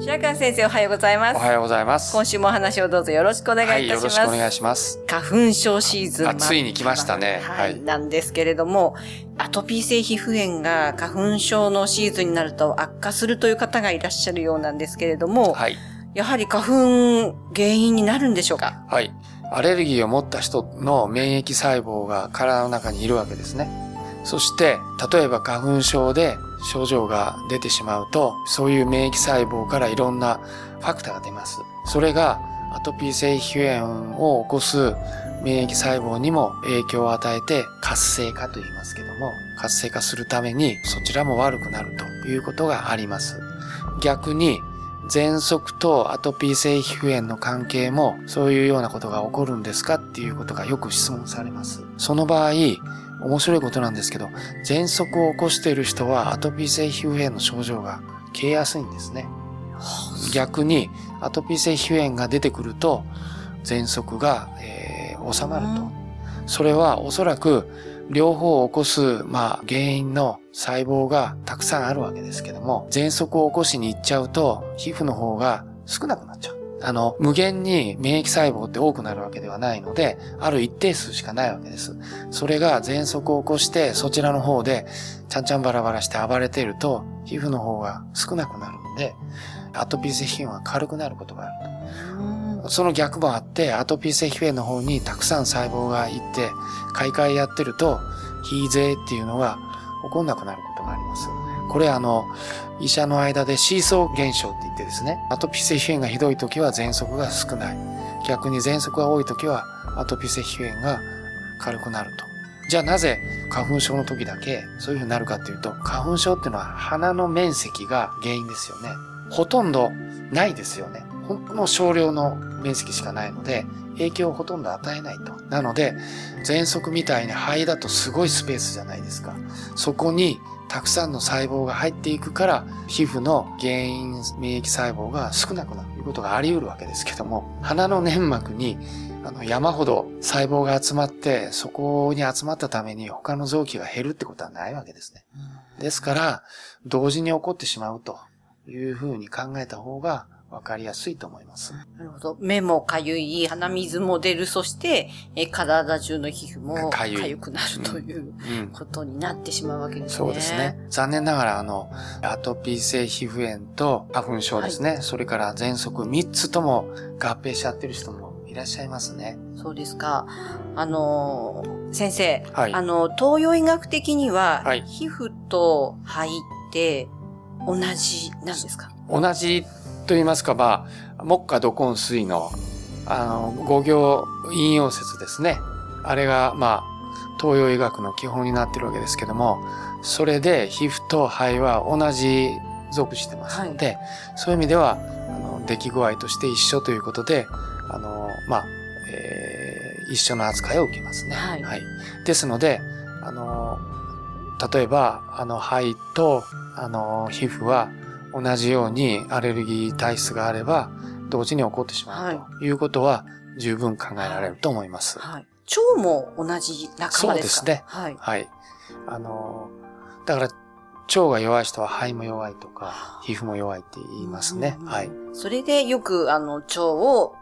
白川先生おはようございますおはようございます。今週もお話をどうぞよろしくお願いいたします、はい、よろしくお願いします。花粉症シーズンあついに来ましたねは、はいいなんですけれどもアトピー性皮膚炎が花粉症のシーズンになると悪化するという方がいらっしゃるようなんですけれども、はい。やはり花粉原因になるんでしょうか？はい。アレルギーを持った人の免疫細胞が体の中にいるわけですね。そして、例えば花粉症で症状が出てしまうと、そういう免疫細胞からいろんなファクターが出ます。それがアトピー性皮膚炎を起こす免疫細胞にも影響を与えて活性化と言いますけども、活性化するためにそちらも悪くなるということがあります。逆に、喘息とアトピー性皮膚炎の関係もそういうようなことが起こるんですかっていうことがよく質問されます。その場合、面白いことなんですけど、喘息を起こしている人はアトピー性皮膚炎の症状が消えやすいんですね。逆にアトピー性皮膚炎が出てくると喘息が、えー収まると。それはおそらく両方を起こす、まあ、原因の細胞がたくさんあるわけですけども、喘息を起こしに行っちゃうと、皮膚の方が少なくなっちゃう。あの、無限に免疫細胞って多くなるわけではないので、ある一定数しかないわけです。それが喘息を起こして、そちらの方で、ちゃんちゃんバラバラして暴れていると、皮膚の方が少なくなるので、アトピー性皮膚炎は軽くなることがあると。その逆もあって、アトピー性皮膚炎の方にたくさん細胞がいって、買い替えやってると、非税っていうのが起こんなくなることがあります。これあの、医者の間でシーソー現象って言ってですね、アトピー性皮膚炎がひどい時は喘息が少ない。逆に喘息が多い時はアトピー性皮膚炎が軽くなると。じゃあなぜ花粉症の時だけそういうふうになるかっていうと、花粉症っていうのは鼻の面積が原因ですよね。ほとんどないですよね。ほんの少量の面積しかないので、影響をほとんど与えないと。なので、喘息みたいに肺だとすごいスペースじゃないですか。そこにたくさんの細胞が入っていくから、皮膚の原因免疫細胞が少なくなるということがあり得るわけですけども、鼻の粘膜にあの山ほど細胞が集まって、そこに集まったために他の臓器が減るってことはないわけですね。ですから、同時に起こってしまうというふうに考えた方がわかりやすいと思います。なるほど。目もかゆい、鼻水も出る、そして、え体中の皮膚もかかゆくなるといううんことになってしまうわけですね。そうですね。。残念ながら、あの、アトピー性皮膚炎と花粉症ですね。それから喘息、3つとも合併しちゃってる人もいらっしゃいますね。そうですか。あのー先生、はいあの、東洋医学的には、はい皮膚と肺って同じなんですか？同じと言いますか、まあ、木下土根水の、あの、五行引用説ですね。あれが、まあ、東洋医学の基本になってるわけですけども、それで皮膚と肺は同じ属してますので、そういう意味では、あの、出来具合として一緒ということで、あの、まあ、えー一緒の扱いを受けますね。はいですので、あの、例えば、あの、肺と、あの、皮膚は同じようにアレルギー体質があれば、同時に起こってしまうということは十分考えられると思います。はい。腸も同じ仲間ですか？そうですねはい。はい。あの、だから、腸が弱い人は肺も弱いとか、皮膚も弱いって言いますね。うんはい。それでよく、あの、腸を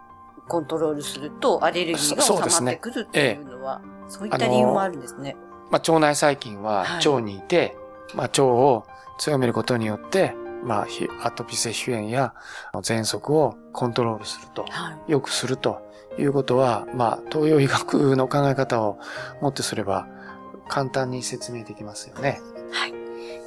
コントロールすると、アレルギーが収まってくるっていうのは、そういった理由もあるんですね。まあ、腸内細菌ははい腸にいて、まあ、腸を強めることによって、まあ、ひアトピー性皮膚炎や喘息をコントロールすると、はい。良くするということは、まあ、東洋医学の考え方をもってすれば、簡単に説明できますよね。はい。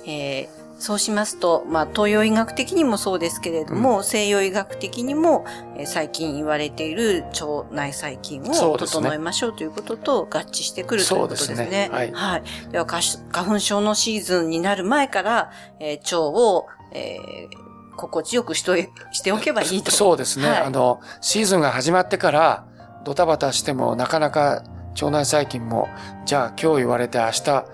えーそうしますと、まあ、東洋医学的にもそうですけれども、西洋医学的にも、えー最近言われている腸内細菌を整えましょうということと合致してくるということですね。すねはいはい。では、花粉花粉症のシーズンになる前から、えー腸を、えー心地よくしといしておけばいいと。そうですね。はいあの、シーズンが始まってから、ドタバタしても、なかなか腸内細菌も、じゃあ今日言われて明日、わ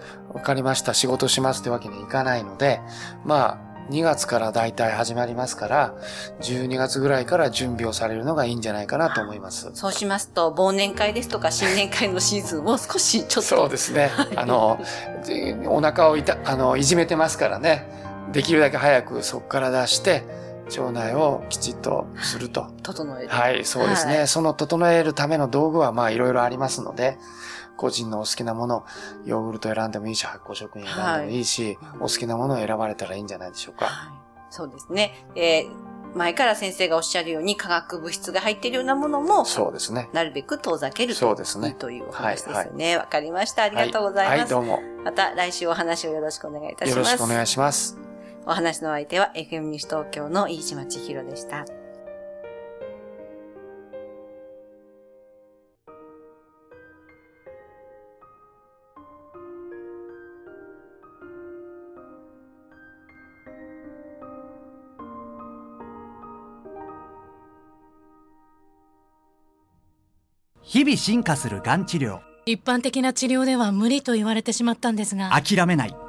かりました、仕事しますってわけにいかないので、まあ、2月から大体始まりますから、12月ぐらいから準備をされるのがいいんじゃないかなと思います。そうしますと、忘年会ですとか新年会のシーズンを少しちょっと。そうですね。あの、でお腹をいた、あの、いじめてますからね。できるだけ早くそこから出して、腸内をきちっとすると。整える。はい、そうですね。はいその整えるための道具はまあいろいろありますので、個人のお好きなもの、ヨーグルト選んでもいいし、発酵食品選んでもいいし、お好きなものを選ばれたらいいんじゃないでしょうか。はい。そうですね。えー前から先生がおっしゃるように化学物質が入っているようなものも、そうですね。なるべく遠ざけるとそうですねいいというお話ですよね。わ、かりました。ありがとうございます。はい、はいどうも。また来週お話をよろしくお願いいたします。よろしくお願いします。お話の相手は FM 西東京の飯島千尋でした。日々進化するがん治療。一般的な治療では無理と言われてしまったんですが。諦めない